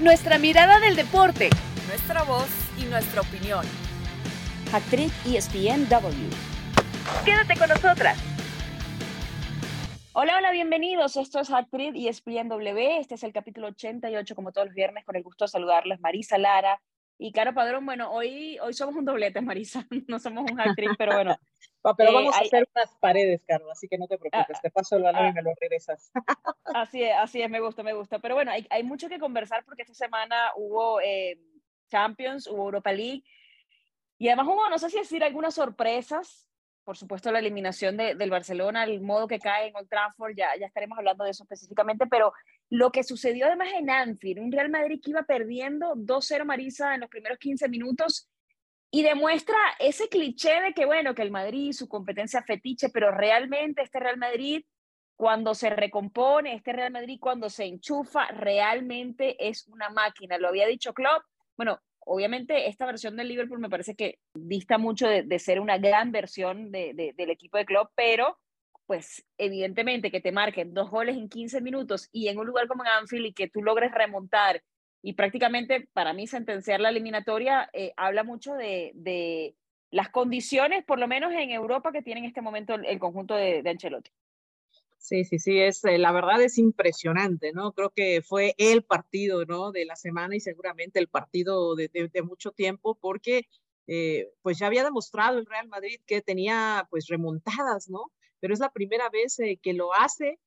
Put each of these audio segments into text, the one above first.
Nuestra mirada del deporte. Nuestra voz y nuestra opinión. Actriz ESPNW. Quédate con nosotras. Hola, hola, bienvenidos. Esto es Actriz ESPNW. Este es el capítulo 88, como todos los viernes, con el gusto de saludarles. Marisa Lara y Caro Padrón. Bueno, hoy, hoy somos un doblete, Marisa. No somos un actriz, pero bueno. pero vamos a hacer unas paredes, Caro, así que no te preocupes. Ah, te paso el balón y ah. me lo regresas. así es, así es, me gusta, me gusta. Pero bueno, hay, hay mucho que conversar porque esta semana hubo eh, Champions, hubo Europa League. Y además hubo, no sé si decir algunas sorpresas, por supuesto la eliminación de, del Barcelona, el modo que cae en Old Trafford, ya, ya estaremos hablando de eso específicamente, pero lo que sucedió además en Anfield, un Real Madrid que iba perdiendo 2-0 Marisa en los primeros 15 minutos y demuestra ese cliché de que, bueno, que el Madrid, su competencia fetiche, pero realmente este Real Madrid, cuando se recompone, este Real Madrid cuando se enchufa, realmente es una máquina. Lo había dicho Klopp. Bueno, obviamente esta versión del Liverpool me parece que dista mucho de, ser una gran versión de, del equipo de club, pero pues evidentemente que te marquen dos goles en 15 minutos y en un lugar como en Anfield y que tú logres remontar y prácticamente para mí sentenciar la eliminatoria eh, habla mucho de, las condiciones, por lo menos en Europa, que tiene en este momento el, conjunto de, de Ancelotti. Sí, sí, sí, es, eh, la verdad es impresionante, ¿no? Creo que fue el partido, ¿no? De la semana y seguramente el partido de, mucho tiempo porque eh, pues ya había demostrado el Real Madrid que tenía pues remontadas, ¿no? Pero es la primera vez eh, que lo hace,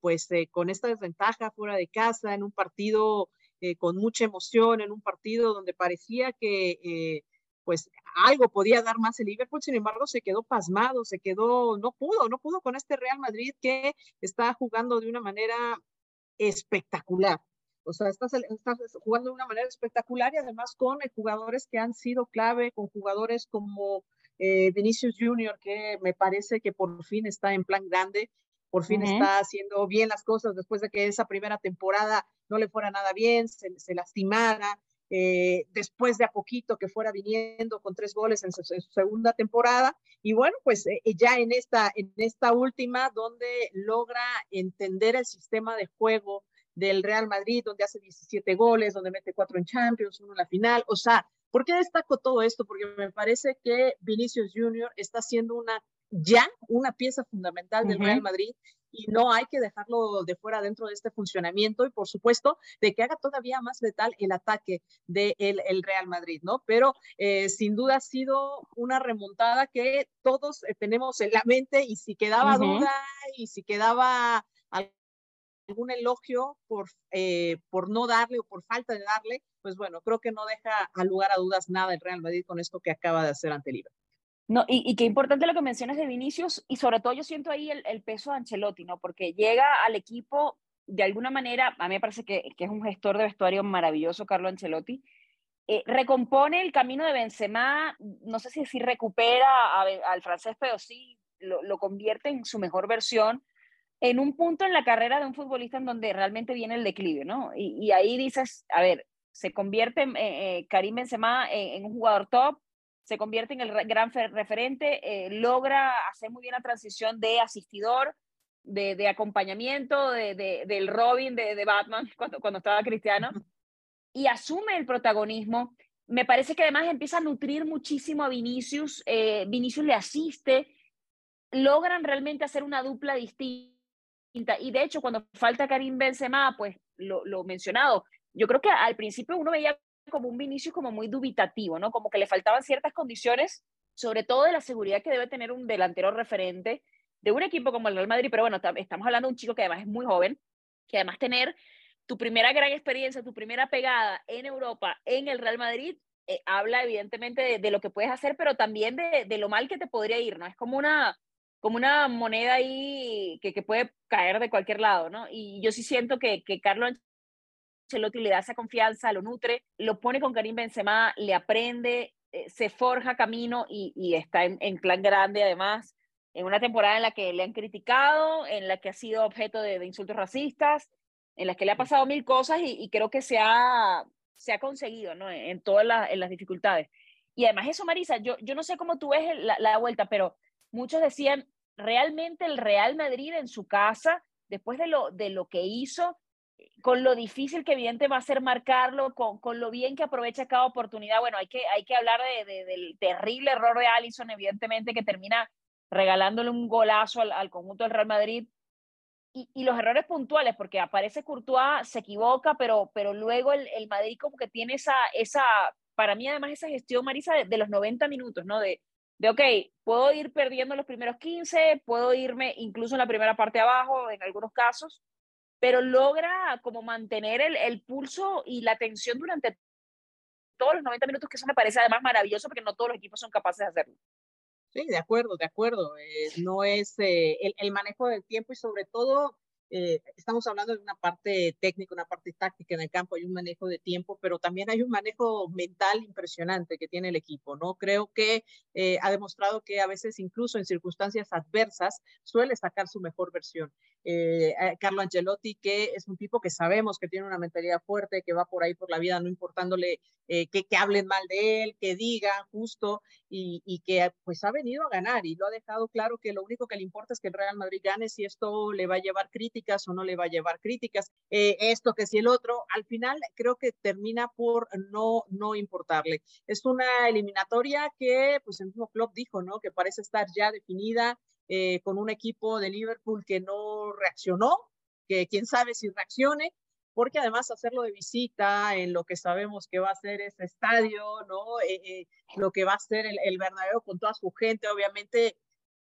pues con esta desventaja fuera de casa, en un partido con mucha emoción, en un partido donde parecía que pues algo podía dar más el Liverpool, sin embargo se quedó pasmado, se quedó, no pudo, no pudo con este Real Madrid que está jugando de una manera espectacular. O sea, está, jugando de una manera espectacular y además con jugadores que han sido clave, con jugadores como eh, Vinicius Junior, que me parece que por fin está en plan grande, por fin está haciendo bien las cosas después de que esa primera temporada no le fuera nada bien, se, se lastimara, eh, después de a poquito que fuera viniendo con tres goles en su, segunda temporada. Y bueno, pues eh, ya en esta, en esta última, donde logra entender el sistema de juego del Real Madrid, donde hace 17 goles, donde mete cuatro en Champions, uno en la final. O sea, ¿por qué destaco todo esto? Porque me parece que Vinicius Junior está haciendo una ya una pieza fundamental del Real Madrid y no hay que dejarlo de fuera dentro de este funcionamiento y por supuesto de que haga todavía más letal el ataque del el Real Madrid, ¿no? Pero eh, sin duda ha sido una remontada que todos eh, tenemos en la mente y si quedaba duda y si quedaba algún elogio por, eh, por no darle o por falta de darle, pues bueno, creo que no deja a lugar a dudas nada el Real Madrid con esto que acaba de hacer ante Liverpool. No, y, qué importante lo que mencionas de Vinicius, y sobre todo yo siento ahí el, peso de Ancelotti, ¿no? Porque llega al equipo de alguna manera, a mí me parece que, es un gestor de vestuario maravilloso, Carlo Ancelotti, eh, recompone el camino de Benzema, no sé si, si recupera al francés, pero sí lo, convierte en su mejor versión, en un punto en la carrera de un futbolista en donde realmente viene el declive, ¿no? Y, ahí dices, a ver, se convierte eh, eh, Karim Benzema en, un jugador top, se convierte en el gran referente, eh, logra hacer muy bien la transición de asistidor, de, acompañamiento, de, del Robin de, Batman cuando, cuando estaba Cristiano, y asume el protagonismo. Me parece que además empieza a nutrir muchísimo a Vinicius, eh, Vinicius le asiste, logran realmente hacer una dupla distinta. Y de hecho, cuando falta Karim Benzema, pues lo, lo mencionado, yo creo que al principio uno veía como un Vinicius como muy dubitativo, ¿no? Como que le faltaban ciertas condiciones, sobre todo de la seguridad que debe tener un delantero referente de un equipo como el Real Madrid, pero bueno, estamos hablando de un chico que además es muy joven, que además tener tu primera gran experiencia, tu primera pegada en Europa, en el Real Madrid, eh, habla evidentemente de, lo que puedes hacer, pero también de, de, lo mal que te podría ir, ¿no? Es como una, como una moneda ahí que, que puede caer de cualquier lado, ¿no? Y yo sí siento que, que Carlos Ancelotti le da esa confianza, lo nutre, lo pone con Karim Benzema, le aprende, eh, se forja camino y, está en, plan grande además, en una temporada en la que le han criticado, en la que ha sido objeto de, insultos racistas, en la que le ha pasado mil cosas y, creo que se ha, se ha conseguido ¿no? en todas las dificultades. Y además eso, Marisa, yo, yo no sé cómo tú ves la, la vuelta, pero muchos decían, realmente el Real Madrid en su casa, después de lo, de lo que hizo, con lo difícil que evidente va a ser marcarlo, con, con, lo bien que aprovecha cada oportunidad. Bueno, hay que, hay que hablar de, del terrible error de Allison, evidentemente, que termina regalándole un golazo al, al conjunto del Real Madrid. Y, y, los errores puntuales, porque aparece Courtois, se equivoca, pero, pero luego el, el, Madrid como que tiene esa, esa, para mí además esa gestión, Marisa, de, de los 90 minutos, ¿no? De, de, ok, puedo ir perdiendo los primeros 15, puedo irme incluso en la primera parte abajo, en algunos casos, pero logra como mantener el, pulso y la tensión durante todos los 90 minutos, que eso me parece además maravilloso porque no todos los equipos son capaces de hacerlo. Sí, de acuerdo, de acuerdo. Eh, no es eh, el, manejo del tiempo y sobre todo eh, estamos hablando de una parte técnica, una parte táctica en el campo, hay un manejo de tiempo, pero también hay un manejo mental impresionante que tiene el equipo, ¿no? Creo que ha demostrado que a veces incluso en circunstancias adversas suele sacar su mejor versión. Eh, Carlo Ancelotti, que es un tipo que sabemos que tiene una mentalidad fuerte, que va por ahí por la vida, no importándole eh, que, que, hablen mal de él, que digan justo, y, que pues ha venido a ganar y lo ha dejado claro que lo único que le importa es que el Real Madrid gane si esto le va a llevar críticas o no le va a llevar críticas, eh, esto que si el otro, al final creo que termina por no, no importarle. Es una eliminatoria que pues el mismo club dijo, ¿no? Que parece estar ya definida, eh, con un equipo de Liverpool que no reaccionó, que quién sabe si reaccione, porque además hacerlo de visita en lo que sabemos que va a ser ese estadio, ¿no? Eh, eh, lo que va a ser el, el, Bernabéu con toda su gente, obviamente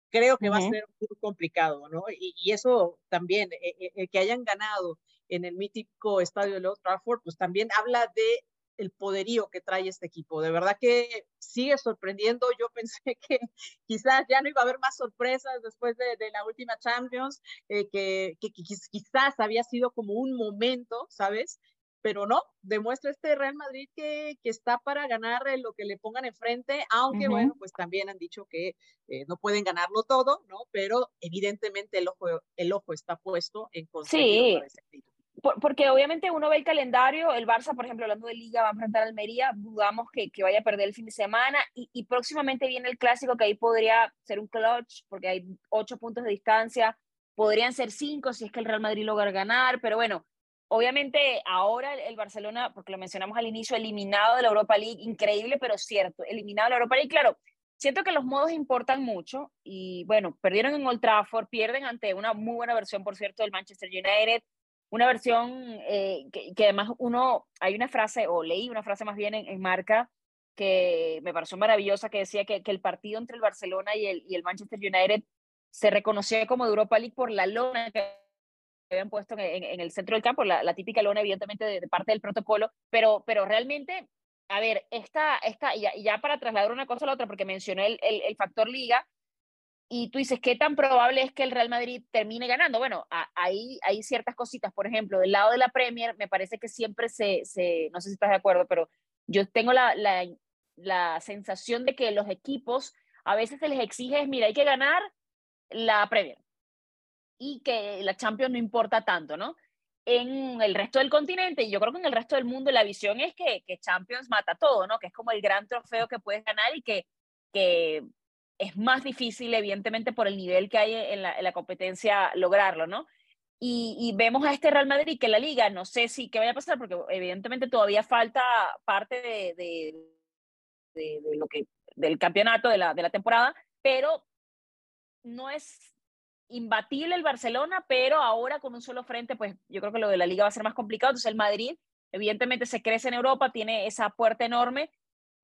creo que uh -huh. va a ser muy complicado, ¿no? Y, y eso también, eh, que hayan ganado en el mítico estadio de Old Trafford, pues también habla de el poderío que trae este equipo. De verdad que sigue sorprendiendo. Yo pensé que quizás ya no iba a haber más sorpresas después de, de la última Champions, eh, que, que, que, quizás había sido como un momento, ¿sabes? Pero no, demuestra este Real Madrid que, que está para ganar lo que le pongan enfrente, aunque uh -huh. bueno, pues también han dicho que eh, no pueden ganarlo todo, ¿no? Pero evidentemente el ojo, el ojo está puesto en conseguir sí. Título porque obviamente uno ve el calendario, el Barça, por ejemplo, hablando de Liga, va a enfrentar a Almería, dudamos que, que, vaya a perder el fin de semana y, y, próximamente viene el clásico que ahí podría ser un clutch porque hay ocho puntos de distancia, podrían ser cinco si es que el Real Madrid logra ganar, pero bueno, obviamente ahora el Barcelona, porque lo mencionamos al inicio, eliminado de la Europa League, increíble, pero cierto, eliminado de la Europa League, claro, siento que los modos importan mucho y bueno, perdieron en Old Trafford, pierden ante una muy buena versión, por cierto, del Manchester United, una versión eh, que, que, además uno, hay una frase, o leí una frase más bien en, en marca, que me pareció maravillosa, que decía que, que, el partido entre el Barcelona y el, y el Manchester United se reconocía como Europa League por la lona que habían puesto en, en, el centro del campo, la, típica lona evidentemente de, parte del protocolo, pero, pero realmente, a ver, esta, esta y ya, para trasladar una cosa a la otra, porque mencioné el, el factor liga, y tú dices, ¿qué tan probable es que el Real Madrid termine ganando? Bueno, hay, hay ciertas cositas, por ejemplo, del lado de la Premier, me parece que siempre se, se no sé si estás de acuerdo, pero yo tengo la, la, la sensación de que los equipos a veces se les exige, mira, hay que ganar la Premier y que la Champions no importa tanto, ¿no? En el resto del continente, y yo creo que en el resto del mundo, la visión es que, que Champions mata todo, ¿no? Que es como el gran trofeo que puedes ganar y que, que es más difícil, evidentemente, por el nivel que hay en la, en la competencia lograrlo, ¿no? Y, y, vemos a este Real Madrid que la liga, no sé si qué vaya a pasar, porque evidentemente todavía falta parte de lo que, del campeonato de la, de la temporada, pero no es imbatible el Barcelona, pero ahora con un solo frente, pues yo creo que lo de la liga va a ser más complicado. Entonces el Madrid, evidentemente, se crece en Europa, tiene esa puerta enorme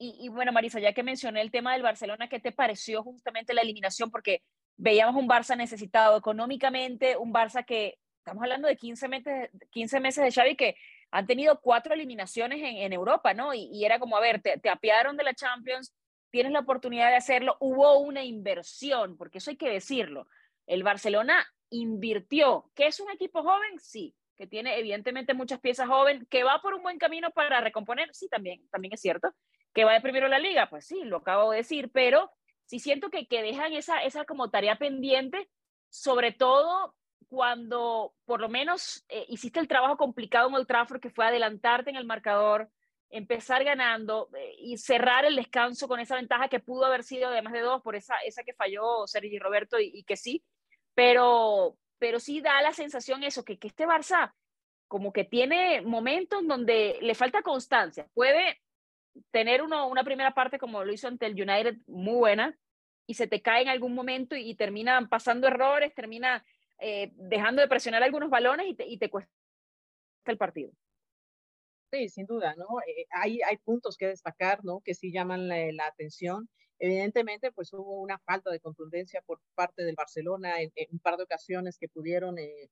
y, y, bueno, Marisa, ya que mencioné el tema del Barcelona, ¿qué te pareció justamente la eliminación? Porque veíamos un Barça necesitado económicamente, un Barça que, estamos hablando de 15 meses, 15 meses de Xavi, que han tenido cuatro eliminaciones en, en Europa, ¿no? Y, y, era como, a ver, te, te apiaron de la Champions, tienes la oportunidad de hacerlo, hubo una inversión, porque eso hay que decirlo. El Barcelona invirtió, que es un equipo joven, sí, que tiene evidentemente muchas piezas jóvenes, que va por un buen camino para recomponer, sí, también, también es cierto, que va de primero la liga, pues sí, lo acabo de decir, pero sí siento que, que dejan esa, esa como tarea pendiente, sobre todo cuando por lo menos eh, hiciste el trabajo complicado en el Trafford, que fue adelantarte en el marcador, empezar ganando eh, y cerrar el descanso con esa ventaja que pudo haber sido de más de dos por esa, esa que falló Sergi Roberto y, y, que sí, pero, pero sí da la sensación eso, que, que este Barça como que tiene momentos donde le falta constancia. Puede tener uno, una primera parte como lo hizo ante el United muy buena y se te cae en algún momento y, termina pasando errores, termina eh, dejando de presionar algunos balones y te, y te cuesta el partido. Sí, sin duda, ¿no? Eh, hay, hay puntos que destacar, ¿no? Que sí llaman la, atención. Evidentemente, pues hubo una falta de contundencia por parte del Barcelona en, un par de ocasiones que pudieron eh,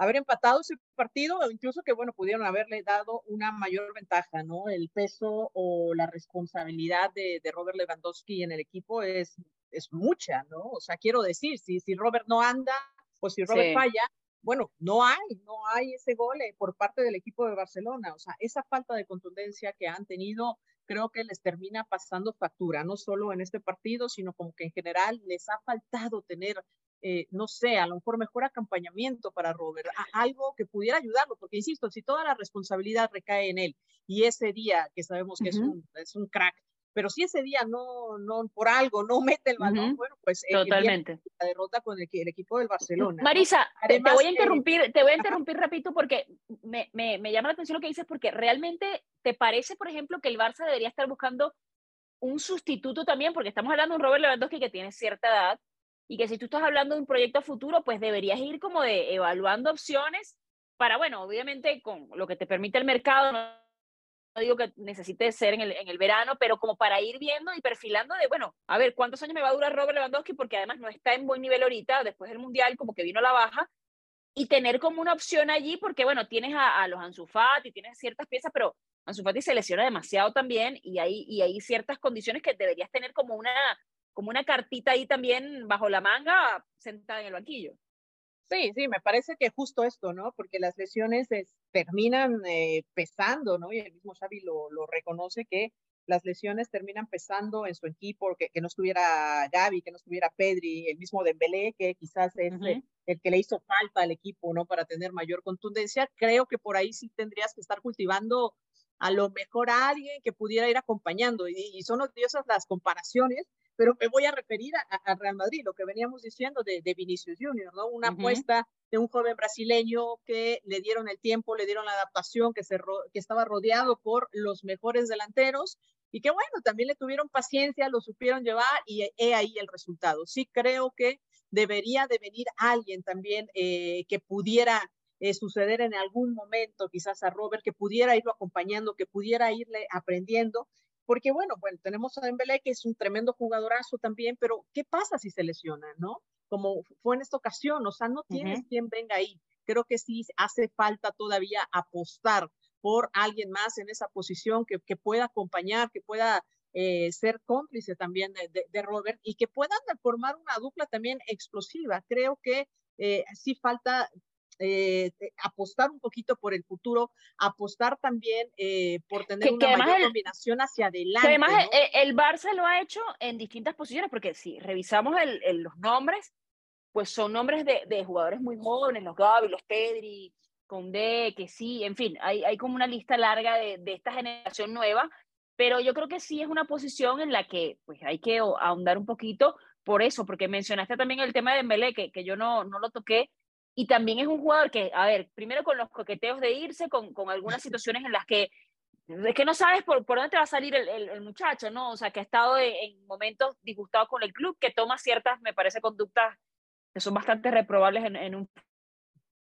haber empatado ese partido o incluso que, bueno, pudieron haberle dado una mayor ventaja, ¿no? El peso o la responsabilidad de, de Robert Lewandowski en el equipo es, es mucha, ¿no? O sea, quiero decir, si, si Robert no anda o si Robert falla, bueno, no hay, no hay ese gol eh, por parte del equipo de Barcelona. O sea, esa falta de contundencia que han tenido, creo que les termina pasando factura, no solo en este partido, sino como que en general les ha faltado tener, eh, no sé, a lo mejor mejor acompañamiento para Robert, algo que pudiera ayudarlo, porque insisto, si toda la responsabilidad recae en él y ese día que sabemos que es, un, es un crack, pero si ese día no, no por algo no mete el balón, bueno, pues eh, Totalmente. la derrota con el, el, equipo del Barcelona. Marisa, te, voy a interrumpir, te voy a interrumpir rapidito porque me, me, me, llama la atención lo que dices, porque realmente te parece, por ejemplo, que el Barça debería estar buscando un sustituto también, porque estamos hablando de un Robert Lewandowski que tiene cierta edad y que si tú estás hablando de un proyecto futuro, pues deberías ir como de evaluando opciones para, bueno, obviamente con lo que te permite el mercado, ¿no? digo que necesite ser en el, en el verano, pero como para ir viendo y perfilando de, bueno, a ver, ¿cuántos años me va a durar Robert Lewandowski? Porque además no está en buen nivel ahorita, después del Mundial como que vino a la baja, y tener como una opción allí, porque bueno, tienes a, a los Ansu Fati, tienes ciertas piezas, pero Ansu Fati se lesiona demasiado también, y hay, y hay ciertas condiciones que deberías tener como una, como una cartita ahí también bajo la manga, sentada en el banquillo. Sí, sí, me parece que justo esto, ¿no? Porque las lesiones terminan eh, pesando, ¿no? Y el mismo Xavi lo, lo, reconoce que las lesiones terminan pesando en su equipo, que, que, no estuviera Gaby, que no estuviera Pedri, el mismo Dembélé, que quizás es el que le hizo falta al equipo, ¿no? Para tener mayor contundencia. Creo que por ahí sí tendrías que estar cultivando a lo mejor a alguien que pudiera ir acompañando. Y, y son odiosas las comparaciones, pero me voy a referir a, Real Madrid, lo que veníamos diciendo de, de Vinicius Junior, ¿no? Una apuesta de un joven brasileño que le dieron el tiempo, le dieron la adaptación, que, se que estaba rodeado por los mejores delanteros y que bueno, también le tuvieron paciencia, lo supieron llevar y he ahí el resultado. Sí creo que debería de venir alguien también eh, que pudiera eh, suceder en algún momento, quizás a Robert, que pudiera irlo acompañando, que pudiera irle aprendiendo porque bueno, bueno, tenemos a Dembélé que es un tremendo jugadorazo también, pero ¿qué pasa si se lesiona, no? Como fue en esta ocasión, o sea, no tienes quien venga ahí. Creo que sí hace falta todavía apostar por alguien más en esa posición que, que pueda acompañar, que pueda eh, ser cómplice también de, de, Robert y que puedan formar una dupla también explosiva. Creo que eh, sí falta eh, apostar un poquito por el futuro, apostar también eh, por tener una mayor combinación hacia adelante. además el, Barça lo ha hecho en distintas posiciones, porque si revisamos el, los nombres, pues son nombres de, de, jugadores muy jóvenes, los Gavi, los Pedri, Condé, que sí, en fin, hay, hay como una lista larga de, de esta generación nueva, pero yo creo que sí es una posición en la que pues hay que ahondar un poquito por eso, porque mencionaste también el tema de Dembélé, que, que yo no, no lo toqué, y también es un jugador que, a ver, primero con los coqueteos de irse, con, con algunas situaciones en las que es que no sabes por, por dónde te va a salir el, el, muchacho, ¿no? O sea, que ha estado en momentos disgustados con el club, que toma ciertas, me parece, conductas que son bastante reprobables en, en un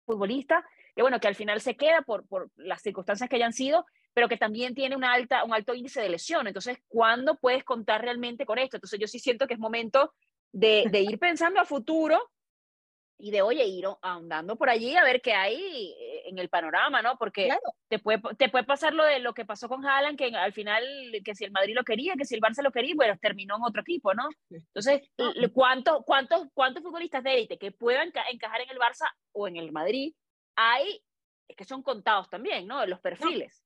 futbolista, y bueno, que al final se queda por, por las circunstancias que hayan sido, pero que también tiene una alta, un alto índice de lesión. Entonces, ¿cuándo puedes contar realmente con esto? Entonces, yo sí siento que es momento de, de ir pensando a futuro y de, oye, ir ahondando por allí a ver qué hay eh, en el panorama, ¿no? Porque te, puede, te puede pasar lo de lo que pasó con Haaland, que al final, que si el Madrid lo quería, que si el Barça lo quería, bueno, terminó en otro equipo, ¿no? Entonces, ¿cuántos, cuántos, cuántos futbolistas de élite que puedan encajar en el Barça o en el Madrid hay, es que son contados también, ¿no? Los perfiles.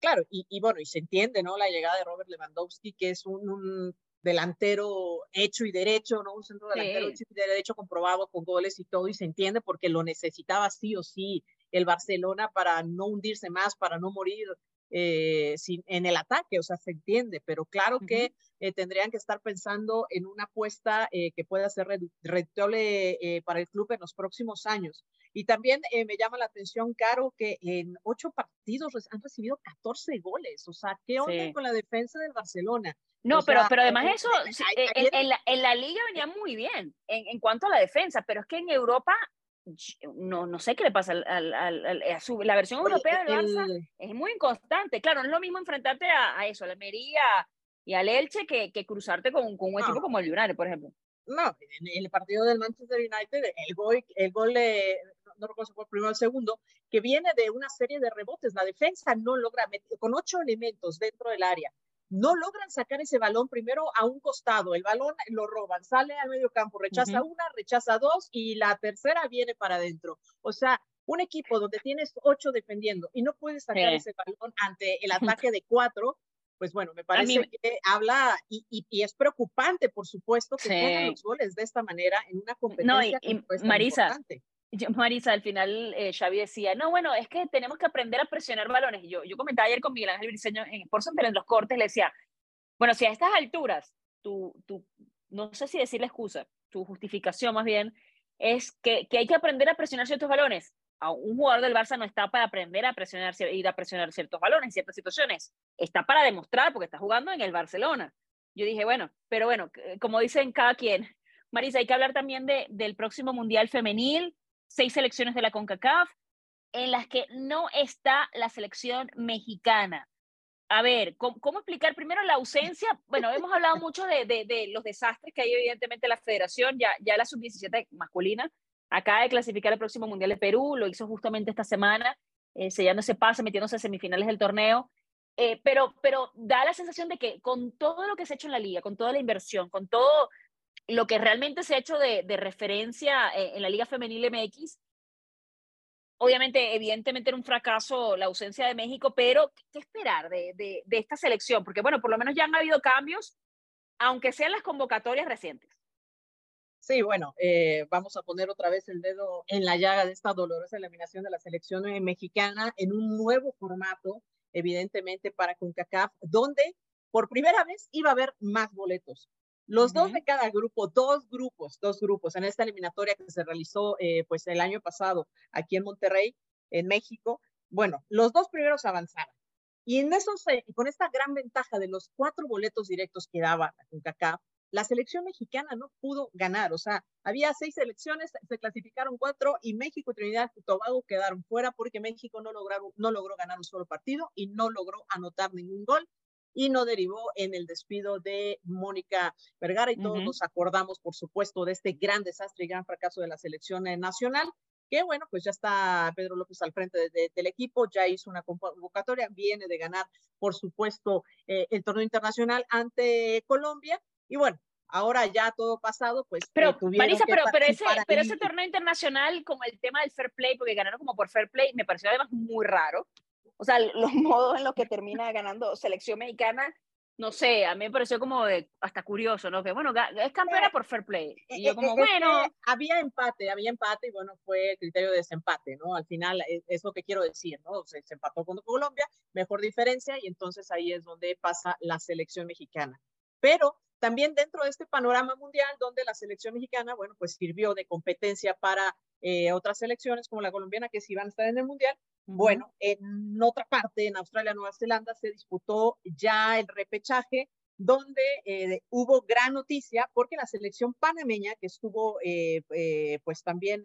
Claro, y, y, bueno, y se entiende, ¿no? La llegada de Robert Lewandowski, que es un delantero hecho y derecho, ¿no? Un centro delantero hecho y derecho comprobado con goles y todo, y se entiende porque lo necesitaba sí o sí el Barcelona para no hundirse más, para no morir eh, sin, en el ataque, o sea, se entiende, pero claro que eh, tendrían que estar pensando en una apuesta eh, que pueda ser rentable para el club en los próximos años. Y también me llama la atención, Caro, que en ocho partidos han recibido 14 goles, o sea, ¿qué onda con la defensa del Barcelona? No, pero, pero además eso, en, la, en, la, liga venía muy bien en, en, cuanto a la defensa, pero es que en Europa no, no sé qué le pasa al, al, a su, la versión europea del Barça es muy inconstante. Claro, no es lo mismo enfrentarte a, a eso, a la Almería y al Elche que, que cruzarte con, con un equipo como el United, por ejemplo. No, en el partido del Manchester United, el gol, el gol no, recuerdo si fue el primero o el segundo, que viene de una serie de rebotes. La defensa no logra, meter, con ocho elementos dentro del área, no logran sacar ese balón primero a un costado, el balón lo roban, sale al medio campo, rechaza una, rechaza dos y la tercera viene para adentro. O sea, un equipo donde tienes ocho defendiendo y no puedes sacar ese balón ante el ataque de cuatro, pues bueno, me parece que habla y, y, es preocupante, por supuesto, que sí. los goles de esta manera en una competencia. No, y, Marisa, Marisa, al final eh, Xavi decía, no, bueno, es que tenemos que aprender a presionar balones. Yo, yo comentaba ayer con Miguel Ángel Briceño en por en los cortes, le decía, bueno, si a estas alturas, tu, tu, no sé si decir excusa, tu justificación más bien, es que, que hay que aprender a presionar ciertos balones. A un jugador del Barça no está para aprender a presionar, ir a presionar ciertos balones en ciertas situaciones. Está para demostrar porque está jugando en el Barcelona. Yo dije, bueno, pero bueno, como dicen cada quien, Marisa, hay que hablar también de, del próximo Mundial Femenil, seis selecciones de la CONCACAF, en las que no está la selección mexicana. A ver, ¿cómo, explicar primero la ausencia? Bueno, hemos hablado mucho de, de, los desastres que hay evidentemente en la federación, ya, ya la sub-17 masculina acaba de clasificar el próximo Mundial de Perú, lo hizo justamente esta semana, eh, sellando ese pase, metiéndose a semifinales del torneo. Eh, pero, pero da la sensación de que con todo lo que se ha hecho en la liga, con toda la inversión, con todo lo que realmente se ha hecho de, referencia eh, en la Liga Femenil MX, obviamente, evidentemente era un fracaso la ausencia de México, pero ¿qué esperar de, de, esta selección? Porque, bueno, por lo menos ya han habido cambios, aunque sean las convocatorias recientes. Sí, bueno, eh, vamos a poner otra vez el dedo en la llaga de esta dolorosa eliminación de la selección mexicana en un nuevo formato, evidentemente para CONCACAF, donde por primera vez iba a haber más boletos. Los dos de cada grupo, dos grupos, dos grupos en esta eliminatoria que se realizó eh, pues el año pasado aquí en Monterrey, en México. Bueno, los dos primeros avanzaron. Y en esos, eh, con esta gran ventaja de los cuatro boletos directos que daba CONCACAF, la selección mexicana no pudo ganar. O sea, había seis selecciones, se clasificaron cuatro y México Trinidad y Tobago quedaron fuera porque México no, lograron, no logró ganar un solo partido y no logró anotar ningún gol y no derivó en el despido de Mónica Vergara y todos nos acordamos, por supuesto, de este gran desastre y gran fracaso de la selección eh, nacional que bueno, pues ya está Pedro López al frente del equipo, ya hizo una convocatoria, viene de ganar, por supuesto, eh, el torneo internacional ante Colombia, y bueno, ahora ya todo pasado, pues. Pero, Marisa, pero, pero, ese, pero ese torneo internacional, como el tema del fair play, porque ganaron como por fair play, me pareció además muy raro o sea, los modos en los que termina ganando selección mexicana, no sé, a mí me pareció como de, hasta curioso, ¿no? Que bueno, es campeona por fair play. Y yo eh, como, eh, bueno... Había empate, había empate y bueno, fue criterio de desempate, ¿no? Al final e, es, lo que quiero decir, ¿no? Se, se empató con Colombia, mejor diferencia y entonces ahí es donde pasa la selección mexicana. Pero también dentro de este panorama mundial donde la selección mexicana, bueno, pues sirvió de competencia para eh, otras selecciones como la colombiana que sí van a estar en el mundial. Bueno, en otra parte, en Australia, Nueva Zelanda, se disputó ya el repechaje donde eh, hubo gran noticia porque la selección panameña que estuvo eh, pues también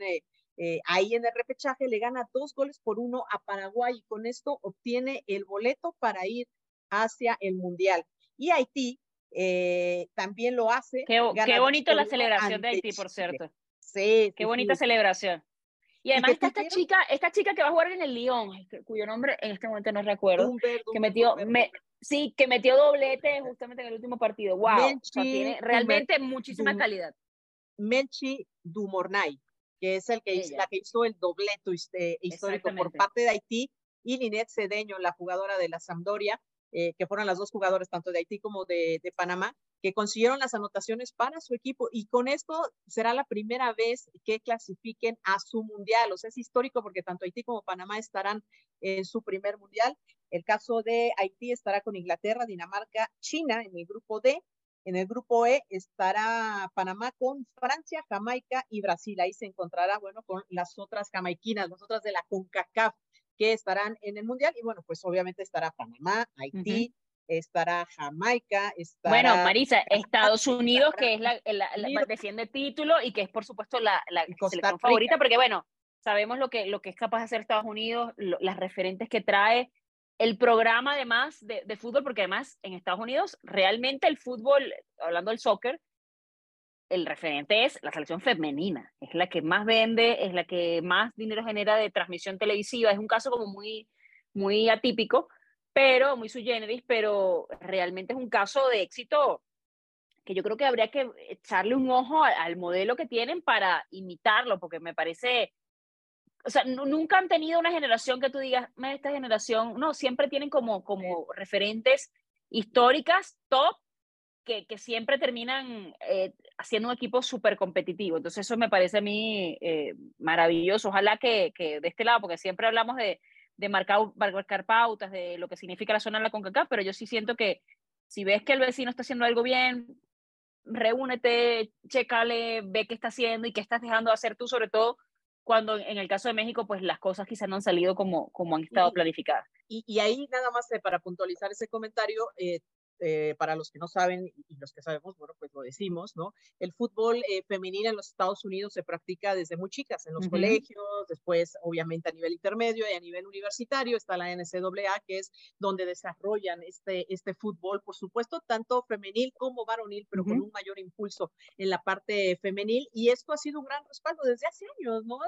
ahí en el repechaje le gana dos goles por uno a Paraguay y con esto obtiene el boleto para ir hacia el mundial. Y Haití eh, también lo hace. Qué, qué bonito la celebración de Haití, por cierto. Sí. Qué bonita celebración. Y además está esta chica, esta chica que va a jugar en el Lyon, cuyo nombre en este momento no recuerdo, que metió, me, sí, que metió doblete justamente en el último partido. Wow, tiene realmente muchísima calidad. Melchi Dumornay, que es el que hizo, la que hizo el dobleto este, histórico por parte de Haití, y Linet Cedeño, la jugadora de la Sampdoria, eh, que fueron las dos jugadoras, tanto de Haití como de, Panamá, que consiguieron las anotaciones para su equipo y con esto será la primera vez que clasifiquen a su mundial. O sea, es histórico porque tanto Haití como Panamá estarán en su primer mundial El caso de Haití estará con Inglaterra, Dinamarca, China en el grupo D. En el grupo E estará Panamá con Francia, Jamaica y Brasil. Ahí se encontrará, bueno, con las otras jamaiquinas, las otras de la CONCACAF que estarán en el Mundial. Y bueno, pues obviamente estará Panamá, Haití, estará Jamaica, estará... Bueno, Marisa, Estados Unidos, que es la, la, defiende el título y que es por supuesto la, la selección favorita, porque bueno, sabemos lo que, lo que es capaz de hacer Estados Unidos, las referentes que trae, el programa además de, de, fútbol, porque además en Estados Unidos realmente el fútbol, hablando del soccer, el referente es la selección femenina, es la que más vende, es la que más dinero genera de transmisión televisiva, es un caso como muy, muy atípico, pero muy sui generis, pero realmente es un caso de éxito que yo creo que habría que echarle un ojo al, al modelo que tienen para imitarlo, porque me parece o sea, nunca han tenido una generación que tú digas, esta generación, no, siempre tienen como, como referentes históricas top que, que siempre terminan eh, haciendo un equipo súper competitivo. Entonces eso me parece a mí eh, maravilloso. Ojalá que, que, de este lado, porque siempre hablamos de, de marcar, marcar pautas, de lo que significa la zona de la CONCACAF, pero yo sí siento que si ves que el vecino está haciendo algo bien, reúnete, chécale, ve qué está haciendo y qué estás dejando de hacer tú, sobre todo cuando en el caso de México, pues las cosas quizás no han salido como, como han estado planificadas. Y, y ahí nada más eh, para puntualizar ese comentario, eh, eh, para los que no saben y los que sabemos, bueno, pues lo decimos, ¿no? El fútbol eh, femenino en los Estados Unidos se practica desde muy chicas, en los colegios, después obviamente a nivel intermedio y a nivel universitario está la NCAA, que es donde desarrollan este, este fútbol, por supuesto, tanto femenil como varonil, pero con un mayor impulso en la parte femenil. Y esto ha sido un gran respaldo desde hace años, ¿no?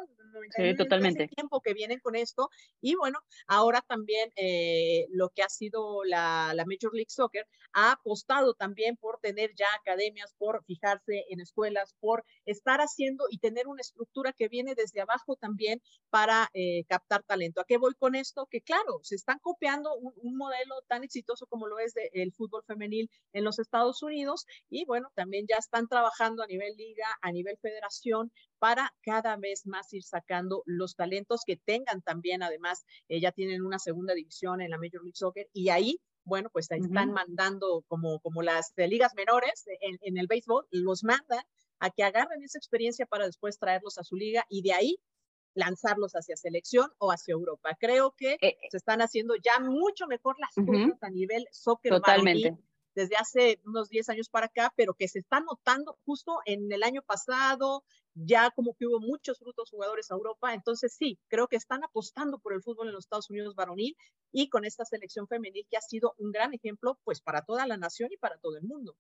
Sí, totalmente. Hace tiempo que vienen con esto. Y bueno, ahora también eh, lo que ha sido la, la Major League Soccer ha apostado también por tener ya academias, por fijarse en escuelas, por estar haciendo y tener una estructura que viene desde abajo también para eh, captar talento. ¿A qué voy con esto? Que claro, se están copiando un, modelo tan exitoso como lo es el fútbol femenil en los Estados Unidos y bueno, también ya están trabajando a nivel liga, a nivel federación para cada vez más ir sacando los talentos que tengan también, además, eh, ya tienen una segunda división en la Major League Soccer y ahí bueno, pues ahí están mandando como, como las de ligas menores en, en, el béisbol, los mandan a que agarren esa experiencia para después traerlos a su liga y de ahí lanzarlos hacia selección o hacia Europa. Creo que eh, se están haciendo ya mucho mejor las cosas a nivel soccer. Totalmente desde hace unos 10 años para acá, pero que se está notando justo en el año pasado, ya como que hubo muchos frutos jugadores a Europa, entonces sí, creo que están apostando por el fútbol en los Estados Unidos varonil y con esta selección femenil que ha sido un gran ejemplo pues para toda la nación y para todo el mundo.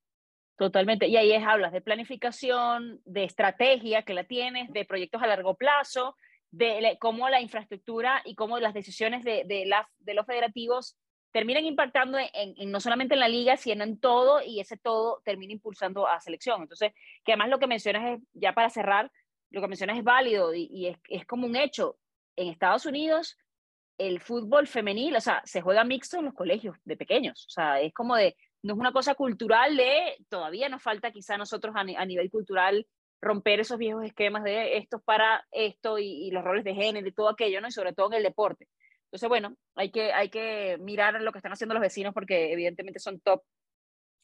Totalmente. Y ahí es, hablas de planificación, de estrategia que la tienes, de proyectos a largo plazo, de cómo la infraestructura y cómo las decisiones de, de, las, de los federativos terminan impactando no solamente en la liga, sino en todo, y ese todo termina impulsando a selección. Entonces, que además lo que mencionas es, ya para cerrar, lo que mencionas es válido y, es, es, como un hecho. En Estados Unidos, el fútbol femenil, o sea, se juega mixto en los colegios de pequeños. O sea, es como de, no es una cosa cultural de, todavía nos falta quizá nosotros a, nivel cultural romper esos viejos esquemas de esto para esto y, y, los roles de género y todo aquello, ¿no? Y sobre todo en el deporte. Entonces, bueno, hay que, hay que mirar lo que están haciendo los vecinos porque evidentemente son top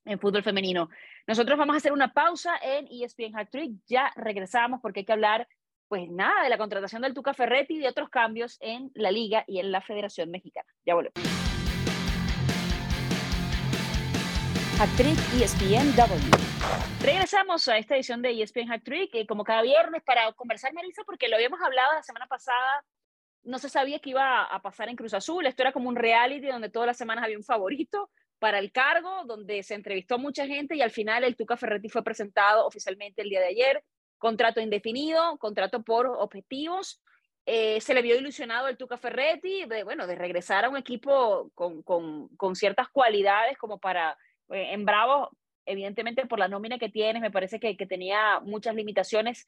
en fútbol femenino. Nosotros vamos a hacer una pausa en ESPN Hat Trick. Ya regresamos porque hay que hablar, pues nada, de la contratación del Tuca Ferretti y de otros cambios en la liga y en la Federación Mexicana. Ya volvemos. Hat Trick ESPN W. Regresamos a esta edición de ESPN Hat Trick, eh, como cada viernes, para conversar, Marisa, porque lo habíamos hablado la semana pasada no se sabía que iba a pasar en Cruz Azul. Esto era como un reality donde todas las semanas había un favorito para el cargo, donde se entrevistó mucha gente y al final el Tuca Ferretti fue presentado oficialmente el día de ayer. Contrato indefinido, contrato por objetivos. Eh, se le vio ilusionado el Tuca Ferretti de, bueno, de regresar a un equipo con, con, con ciertas cualidades como para, eh, en Bravo, evidentemente por la nómina que tienes, me parece que tenía muchas limitaciones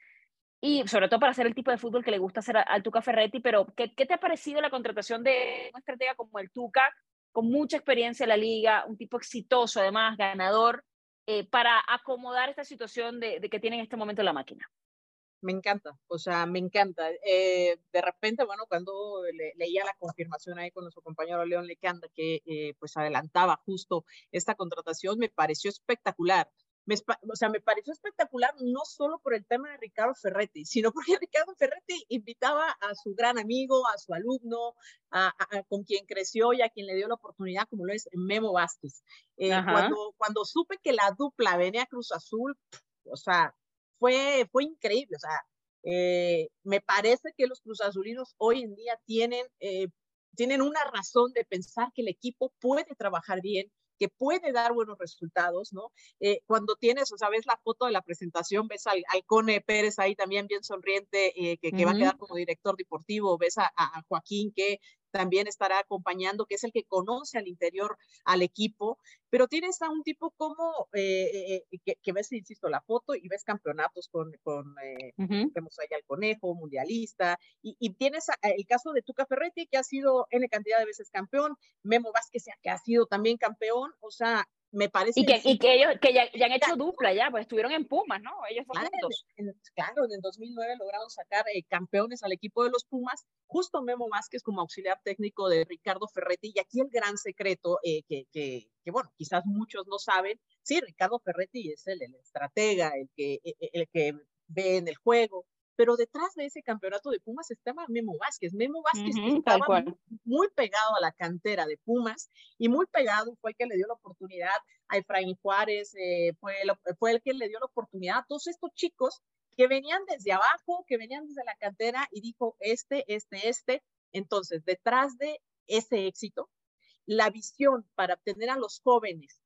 y sobre todo para hacer el tipo de fútbol que le gusta hacer al Tuca Ferretti, pero ¿qué, ¿qué, te ha parecido la contratación de un estratega como el Tuca, con mucha experiencia en la liga, un tipo exitoso además, ganador, eh, para acomodar esta situación de, de, que tiene en este momento la máquina? me encanta, o sea, me encanta. Eh, de repente, bueno, cuando leía la confirmación ahí con nuestro compañero León Lecanda, que eh, pues adelantaba justo esta contratación, me pareció espectacular. Me, o sea, me pareció espectacular no solo por el tema de Ricardo Ferretti, sino porque Ricardo Ferretti invitaba a su gran amigo, a su alumno, a, con quien creció y a quien le dio la oportunidad, como lo es Memo Vázquez. Eh, cuando, cuando supe que la dupla venía a Cruz Azul, o sea, fue, fue increíble. O sea, eh, me parece que los Cruz Azulinos hoy en día tienen, eh, tienen una razón de pensar que el equipo puede trabajar bien, que puede dar buenos resultados, ¿no? Eh, cuando tienes, o sea, ves la foto de la presentación, ves al, Cone Pérez ahí también bien sonriente, que, que va a quedar como director deportivo, ves a, a, Joaquín que también estará acompañando, que es el que conoce al interior al equipo, pero tienes a un tipo como, eh, eh, eh, que, ves, insisto, la foto y ves campeonatos con, con vemos allá el conejo, mundialista, y, y, tienes el caso de Tuca Ferretti, que ha sido N cantidad de veces campeón, Memo Vázquez, que ha sido también campeón, o sea, me parece y que, y que ellos que ya, ya, han hecho dupla ya pues estuvieron en Pumas no ellos claro, En, claro en el 2009 lograron sacar eh, campeones al equipo de los Pumas. Justo Memo Vázquez como auxiliar técnico de Ricardo Ferretti. Y aquí el gran secreto eh, que, que, que, bueno quizás muchos no saben. Sí Ricardo Ferretti es el, el estratega el que el, el que ve en el juego pero detrás de ese campeonato de Pumas estaba Memo Vázquez. Memo Vázquez estaba muy, pegado a la cantera de Pumas y muy pegado fue el que le dio la oportunidad a Efraín Juárez, eh, fue, fue el que le dio la oportunidad a todos estos chicos que venían desde abajo, que venían desde la cantera y dijo este, este, este. Entonces, detrás de ese éxito, la visión para obtener a los jóvenes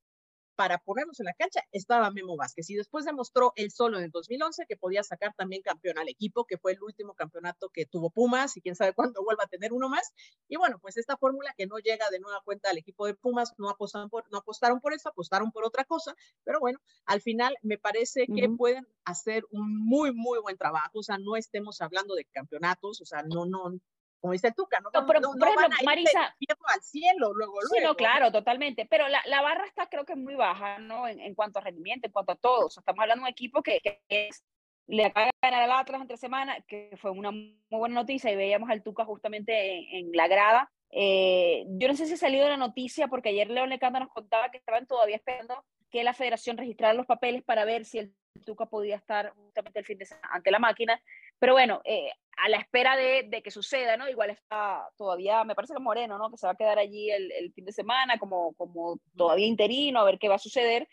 para ponernos en la cancha estaba Memo Vázquez y después demostró él solo en el 2011 que podía sacar también campeón al equipo, que fue el último campeonato que tuvo Pumas y quién sabe cuándo vuelva a tener uno más. Y bueno, pues esta fórmula que no llega de nueva cuenta al equipo de Pumas, no apostaron por, no apostaron por eso, apostaron por otra cosa, pero bueno, al final me parece que pueden hacer un muy, muy buen trabajo, o sea, no estemos hablando de campeonatos, o sea, no, no, como dice Tuca, no, no, pero, no, por ejemplo, Marisa, al cielo luego, luego. Sí, no, claro, totalmente, pero la, la, barra está creo que muy baja, ¿no? En, en, cuanto a rendimiento, en cuanto a todo, o sea, estamos hablando de un equipo que, que es, le acaba de ganar al Atlas entre semana, que fue una muy buena noticia y veíamos al Tuca justamente en, en la grada. Eh, yo no sé si ha salido la noticia porque ayer León Lecanda nos contaba que estaban todavía esperando que la federación registrara los papeles para ver si el Tuca podía estar justamente el fin de semana ante la máquina. Pero bueno, eh, a la espera de, de, que suceda, ¿no? Igual está todavía, me parece que Moreno, ¿no? Que se va a quedar allí el, el, fin de semana como, como todavía interino, a ver qué va a suceder.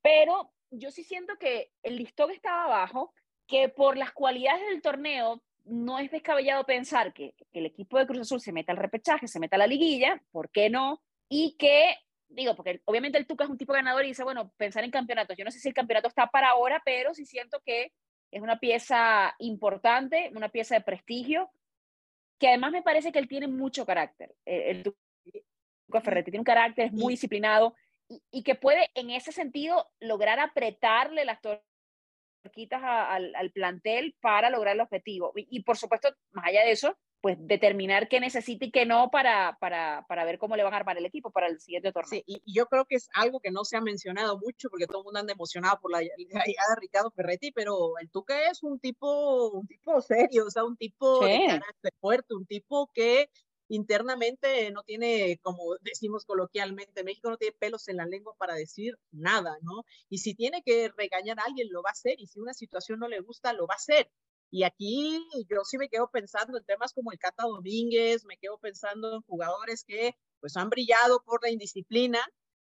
Pero yo sí siento que el listón estaba abajo, que por las cualidades del torneo no es descabellado pensar que, que el equipo de Cruz Azul se meta al repechaje, se meta a la liguilla, ¿por qué no? Y que digo, porque obviamente el Tuca es un tipo ganador y dice, bueno, pensar en campeonatos. Yo no sé si el campeonato está para ahora, pero sí siento que es una pieza importante, una pieza de prestigio, que además me parece que él tiene mucho carácter. Eh, el Tuca Ferretti tiene un carácter, es muy disciplinado y, y, que puede en ese sentido lograr apretarle las torquitas al, al, plantel para lograr el objetivo. Y, y por supuesto, más allá de eso, pues determinar qué necesita y qué no para, para, para, ver cómo le van a armar el equipo para el siguiente torneo. Sí, y, yo creo que es algo que no se ha mencionado mucho porque todo el mundo anda emocionado por la llegada de Ricardo Ferretti, pero el Tuca es un tipo, un tipo serio, o sea, un tipo de carácter fuerte, un tipo que internamente no tiene, como decimos coloquialmente, México no tiene pelos en la lengua para decir nada, ¿no? Y si tiene que regañar a alguien, lo va a hacer, y si una situación no le gusta, lo va a hacer. Y aquí yo sí me quedo pensando en temas como el Cata Domínguez, me quedo pensando en jugadores que pues han brillado por la indisciplina,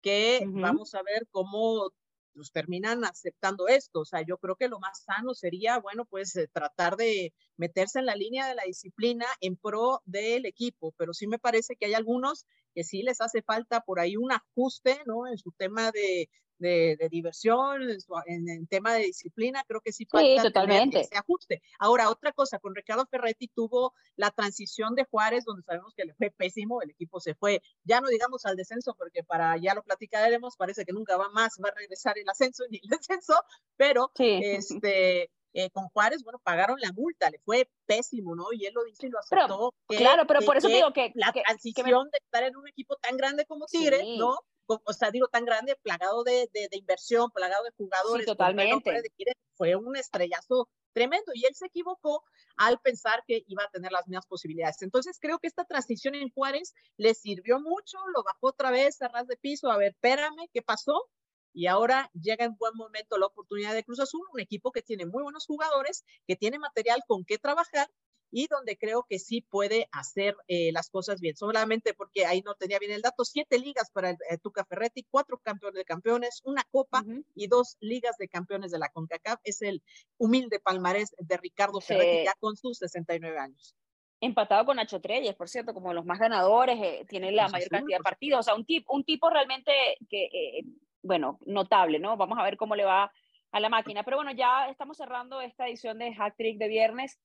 que uh -huh. vamos a ver cómo pues, terminan aceptando esto. O sea, yo creo que lo más sano sería, bueno, pues eh, tratar de meterse en la línea de la disciplina en pro del equipo, pero sí me parece que hay algunos que sí les hace falta por ahí un ajuste, ¿no? En su tema de, de, de diversión, en, su, en, el tema de disciplina, creo que sí falta sí, totalmente. ese ajuste. Ahora, otra cosa, con Ricardo Ferretti tuvo la transición de Juárez, donde sabemos que le fue pésimo, el equipo se fue, ya no digamos al descenso, porque para ya lo platicaremos, parece que nunca va más, va a regresar el ascenso ni el descenso, pero sí. este... Eh, con Juárez, bueno, pagaron la multa, le fue pésimo, ¿no? Y él lo dice y lo aceptó. Pero, que, claro, pero por eso digo que la que, transición que me... de estar en un equipo tan grande como Tigre, sí. ¿no? o sea, digo, tan grande, plagado de, de, de inversión, plagado de jugadores. Sí, totalmente. De fue un estrellazo tremendo. Y él se equivocó al pensar que iba a tener las mismas posibilidades. Entonces creo que esta transición en Juárez le sirvió mucho, lo bajó otra vez a ras de piso, a ver, espérame, ¿qué pasó? Y ahora llega en buen momento la oportunidad de Cruz Azul, un equipo que tiene muy buenos jugadores, que tiene material con qué trabajar y donde creo que sí puede hacer eh, las cosas bien. Solamente porque ahí no tenía bien el dato, siete ligas para el, eh, Tuca Ferretti, cuatro campeones de campeones, una copa y dos ligas de campeones de la CONCACAF. Es el humilde palmarés de Ricardo Ferretti ya con sus 69 años. Empatado con Nacho Treyes, por cierto, como los más ganadores, eh, tiene la mayor cantidad de partidos. O sea, un, tipo un tipo realmente que, bueno, notable, ¿no? Vamos a ver cómo le va a la máquina. Pero bueno, ya estamos cerrando esta edición de Hack Trick de viernes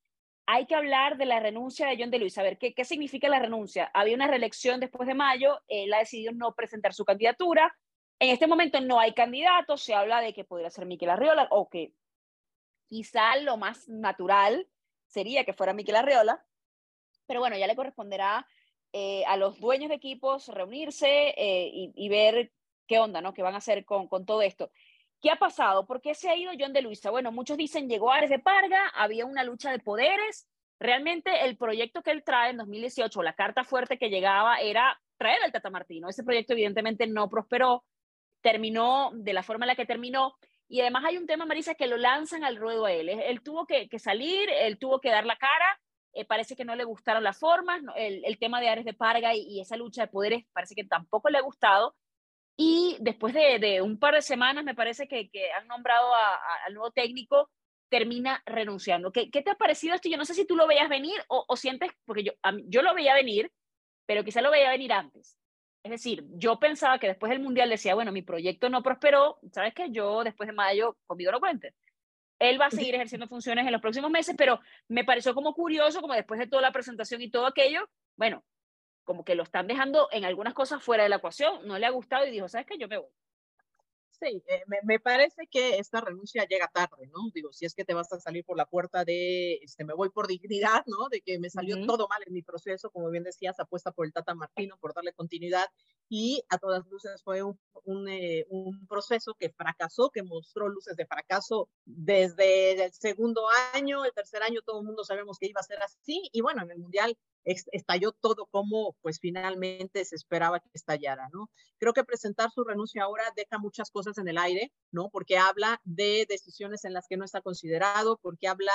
hay que hablar de la renuncia de John de Luis. A ver, ¿qué, ¿qué, significa la renuncia? Había una reelección después de mayo, él ha decidido no presentar su candidatura. En este momento no hay candidato, se habla de que podría ser Miquel Arriola o que quizá lo más natural sería que fuera Miquel Arriola, pero bueno, ya le corresponderá eh, a los dueños de equipos reunirse eh, y, y, ver qué onda, ¿no? ¿Qué van a hacer con, con todo esto? ¿Qué ha pasado? ¿Por qué se ha ido John de Luisa? Bueno, muchos dicen llegó Ares de Parga, había una lucha de poderes. Realmente el proyecto que él trae en 2018, la carta fuerte que llegaba era traer al Tata Martino. Ese proyecto evidentemente no prosperó, terminó de la forma en la que terminó. Y además hay un tema, Marisa, que lo lanzan al ruedo a él. Él tuvo que, salir, él tuvo que dar la cara. Eh, parece que no le gustaron las formas. El, tema de Ares de Parga y, y esa lucha de poderes parece que tampoco le ha gustado. Y después de, un par de semanas, me parece que, han nombrado al nuevo técnico, termina renunciando. ¿Qué, te ha parecido esto? Yo no sé si tú lo veías venir o, sientes, porque yo, yo lo veía venir, pero quizá lo veía venir antes. Es decir, yo pensaba que después del Mundial decía, bueno, mi proyecto no prosperó, ¿sabes qué? Yo después de mayo conmigo no cuente. Él va a seguir ejerciendo funciones en los próximos meses, pero me pareció como curioso, como después de toda la presentación y todo aquello, bueno, como que lo están dejando en algunas cosas fuera de la ecuación, no le ha gustado y dijo, ¿sabes qué? Yo me voy. Sí, eh, me, me, parece que esta renuncia llega tarde, ¿no? Digo, si es que te vas a salir por la puerta de, este, me voy por dignidad, ¿no? De que me salió todo mal en mi proceso, como bien decías, apuesta por el Tata Martino, por darle continuidad, y a todas luces fue un, un, eh, un proceso que fracasó, que mostró luces de fracaso desde el segundo año, el tercer año, todo el mundo sabemos que iba a ser así, y bueno, en el Mundial estalló todo como pues finalmente se esperaba que estallara, ¿no? Creo que presentar su renuncia ahora deja muchas cosas en el aire, ¿no? Porque habla de decisiones en las que no está considerado, porque habla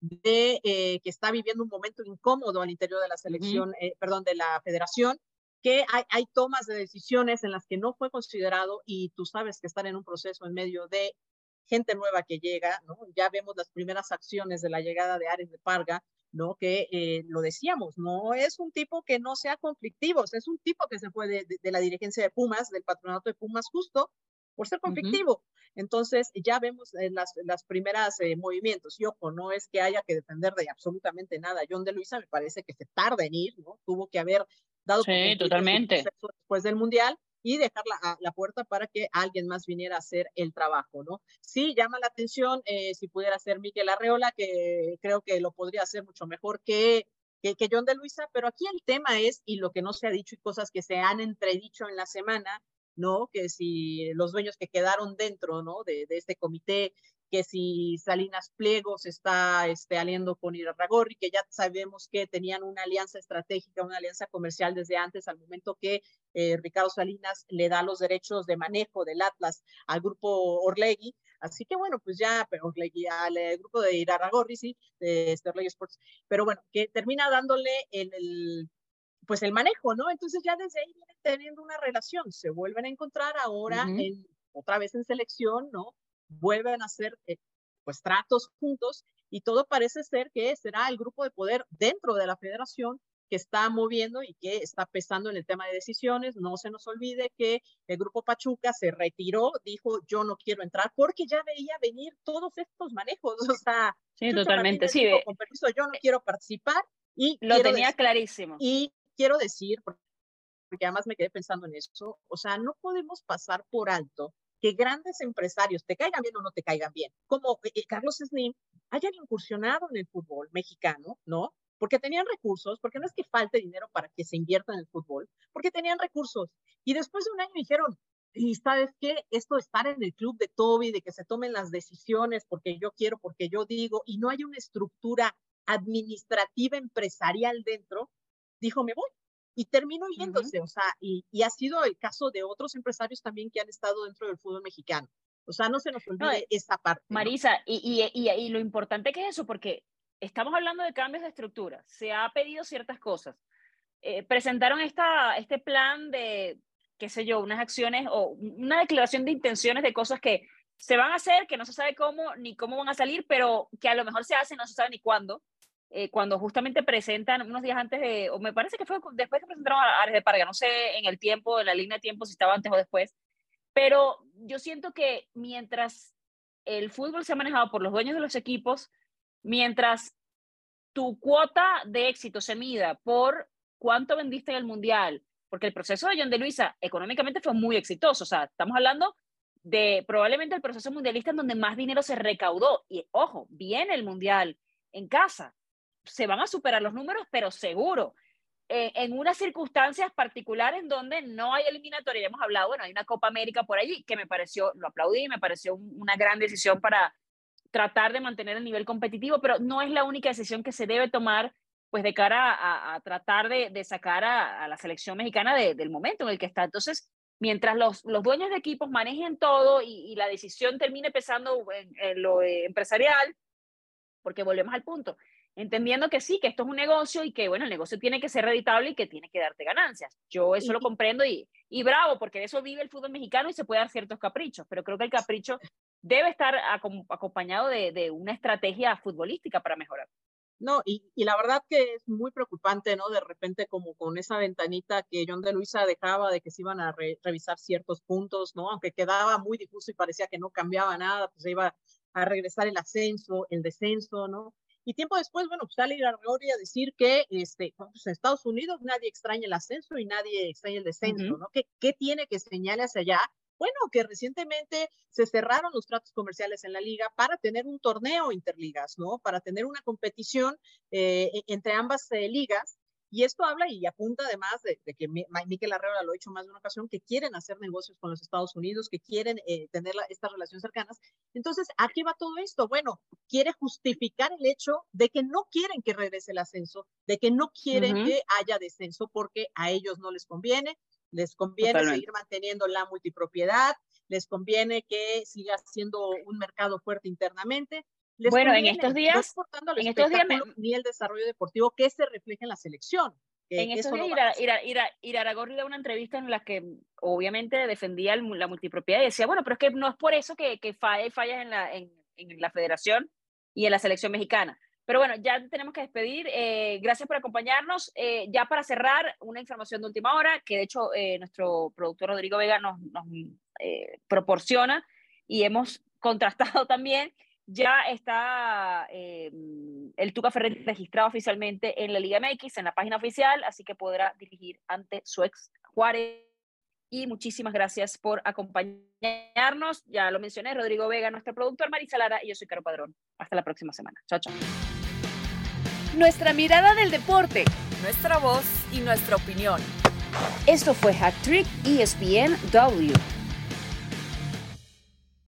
de eh, que está viviendo un momento incómodo al interior de la selección, eh, perdón, de la federación, que hay, hay tomas de decisiones en las que no fue considerado y tú sabes que están en un proceso en medio de gente nueva que llega, ¿no? Ya vemos las primeras acciones de la llegada de Ares de Parga, ¿no? Que eh, lo decíamos, no es un tipo que no sea conflictivo, es un tipo que se fue de, la dirigencia de Pumas, del patronato de Pumas, justo por ser conflictivo. Entonces, ya vemos en las, las primeras eh, movimientos. Y ojo, no es que haya que depender de absolutamente nada. John de Luisa me parece que se tarda en ir, ¿no? Tuvo que haber dado sí, totalmente. después del Mundial y dejar la, la, puerta para que alguien más viniera a hacer el trabajo, ¿no? Sí, llama la atención eh, si pudiera ser Miguel Arreola, que creo que lo podría hacer mucho mejor que, que, que, John de Luisa, pero aquí el tema es, y lo que no se ha dicho y cosas que se han entredicho en la semana, ¿no? Que si los dueños que quedaron dentro, ¿no? De, este comité que si Salinas Pliego se está este, aliando con Irarragorri, que ya sabemos que tenían una alianza estratégica, una alianza comercial desde antes, al momento que eh, Ricardo Salinas le da los derechos de manejo del Atlas al grupo Orlegui. Así que bueno, pues ya, pero al eh, grupo de Irarragorri, sí, de este Orlegui Sports, pero bueno, que termina dándole el, el pues el manejo, ¿no? Entonces ya desde ahí vienen teniendo una relación, se vuelven a encontrar ahora uh -huh. en, otra vez en selección, ¿no? vuelven a hacer eh, pues tratos juntos y todo parece ser que será el grupo de poder dentro de la federación que está moviendo y que está pesando en el tema de decisiones. No se nos olvide que el grupo Pachuca se retiró, dijo yo no quiero entrar porque ya veía venir todos estos manejos. O sea, sí, totalmente. Sí, dijo, con permiso, yo no quiero participar y lo tenía decir, clarísimo. Y quiero decir, porque además me quedé pensando en eso, o sea, no podemos pasar por alto que grandes empresarios, te caigan bien o no te caigan bien, como eh, Carlos Slim, hayan incursionado en el fútbol mexicano, ¿no? Porque tenían recursos, porque no es que falte dinero para que se invierta en el fútbol, porque tenían recursos. Y después de un año dijeron, y sabes qué, esto de estar en el club de Toby, de que se tomen las decisiones porque yo quiero, porque yo digo, y no hay una estructura administrativa empresarial dentro, dijo, me voy. Y terminó yéndose, o sea, y, y, ha sido el caso de otros empresarios también que han estado dentro del fútbol mexicano. O sea, no se nos olvide esa parte. Marisa, y, y, y, lo importante que es eso, porque estamos hablando de cambios de estructura, se ha pedido ciertas cosas. Eh, presentaron esta, este plan de, qué sé yo, unas acciones o una declaración de intenciones de cosas que se van a hacer, que no se sabe cómo ni cómo van a salir, pero que a lo mejor se hacen, no se sabe ni cuándo. Eh, cuando justamente presentan unos días antes de, o me parece que fue después que presentaron a Ares de Parga, no sé en el tiempo, en la línea de tiempo si estaba antes o después, pero yo siento que mientras el fútbol se ha manejado por los dueños de los equipos, mientras tu cuota de éxito se mida por cuánto vendiste en el Mundial, porque el proceso de John de Luisa económicamente fue muy exitoso. O sea, estamos hablando de probablemente el proceso mundialista en donde más dinero se recaudó. Y ojo, viene el Mundial en casa. Se van a superar los números, pero seguro. Eh, en unas circunstancias particulares en donde no hay eliminatoria, ya hemos hablado, bueno, hay una Copa América por allí que me pareció, lo aplaudí, me pareció una gran decisión para tratar de mantener el nivel competitivo, pero no es la única decisión que se debe tomar pues de cara a, tratar de, sacar a, la selección mexicana del momento en el que está. Entonces, mientras los, los dueños de equipos manejen todo y, la decisión termine pesando en, lo eh, empresarial, porque volvemos al punto, entendiendo que sí, que esto es un negocio y que, bueno, el negocio tiene que ser reditable y que tiene que darte ganancias. Yo eso lo comprendo y, y bravo, porque de eso vive el fútbol mexicano y se puede dar ciertos caprichos, pero creo que el capricho debe estar acompañado de, de una estrategia futbolística para mejorar. No, y, y, la verdad que es muy preocupante, ¿no? De repente como con esa ventanita que John de Luisa dejaba de que se iban a revisar ciertos puntos, ¿no? Aunque quedaba muy difuso y parecía que no cambiaba nada, pues se iba a regresar el ascenso, el descenso, ¿no? Y tiempo después, bueno, pues sale Irargorri a decir que este, pues en Estados Unidos nadie extraña el ascenso y nadie extraña el descenso, ¿no? ¿Qué, ¿Qué tiene que señalar hacia allá? Bueno, que recientemente se cerraron los tratos comerciales en la liga para tener un torneo interligas, ¿no? Para tener una competición eh, e, entre ambas eh, ligas. Y esto habla y apunta además de, que Miquel Arreola lo ha dicho más de una ocasión, que quieren hacer negocios con los Estados Unidos, que quieren eh, tener estas relaciones cercanas. Entonces, ¿a qué va todo esto? Bueno, quiere justificar el hecho de que no quieren que regrese el ascenso, de que no quieren que haya descenso porque a ellos no les conviene, les conviene seguir manteniendo la multipropiedad, les conviene que siga siendo un mercado fuerte internamente. Bueno, en estos días, en estos días ni el desarrollo deportivo que se refleja en la selección. En estos días Iraragorri da una entrevista en la que obviamente defendía la multipropiedad y decía, bueno, pero es que no es por eso que, que falla, falla en la, en, en la federación y en la selección mexicana. Pero bueno, ya tenemos que despedir. Eh, gracias por acompañarnos. Eh, ya para cerrar, una información de última hora que de hecho eh, nuestro productor Rodrigo Vega nos, nos proporciona y hemos contrastado también. Ya está el Tuca Ferrer registrado oficialmente en la Liga MX, en la página oficial, así que podrá dirigir ante su ex Juárez. Y muchísimas gracias por acompañarnos. Ya lo mencioné, Rodrigo Vega, nuestro productor, Marisa Lara, y yo soy Caro Padrón. Hasta la próxima semana. Chao, chao. Nuestra mirada del deporte. Nuestra voz y nuestra opinión. Esto fue Hat Trick ESPN W.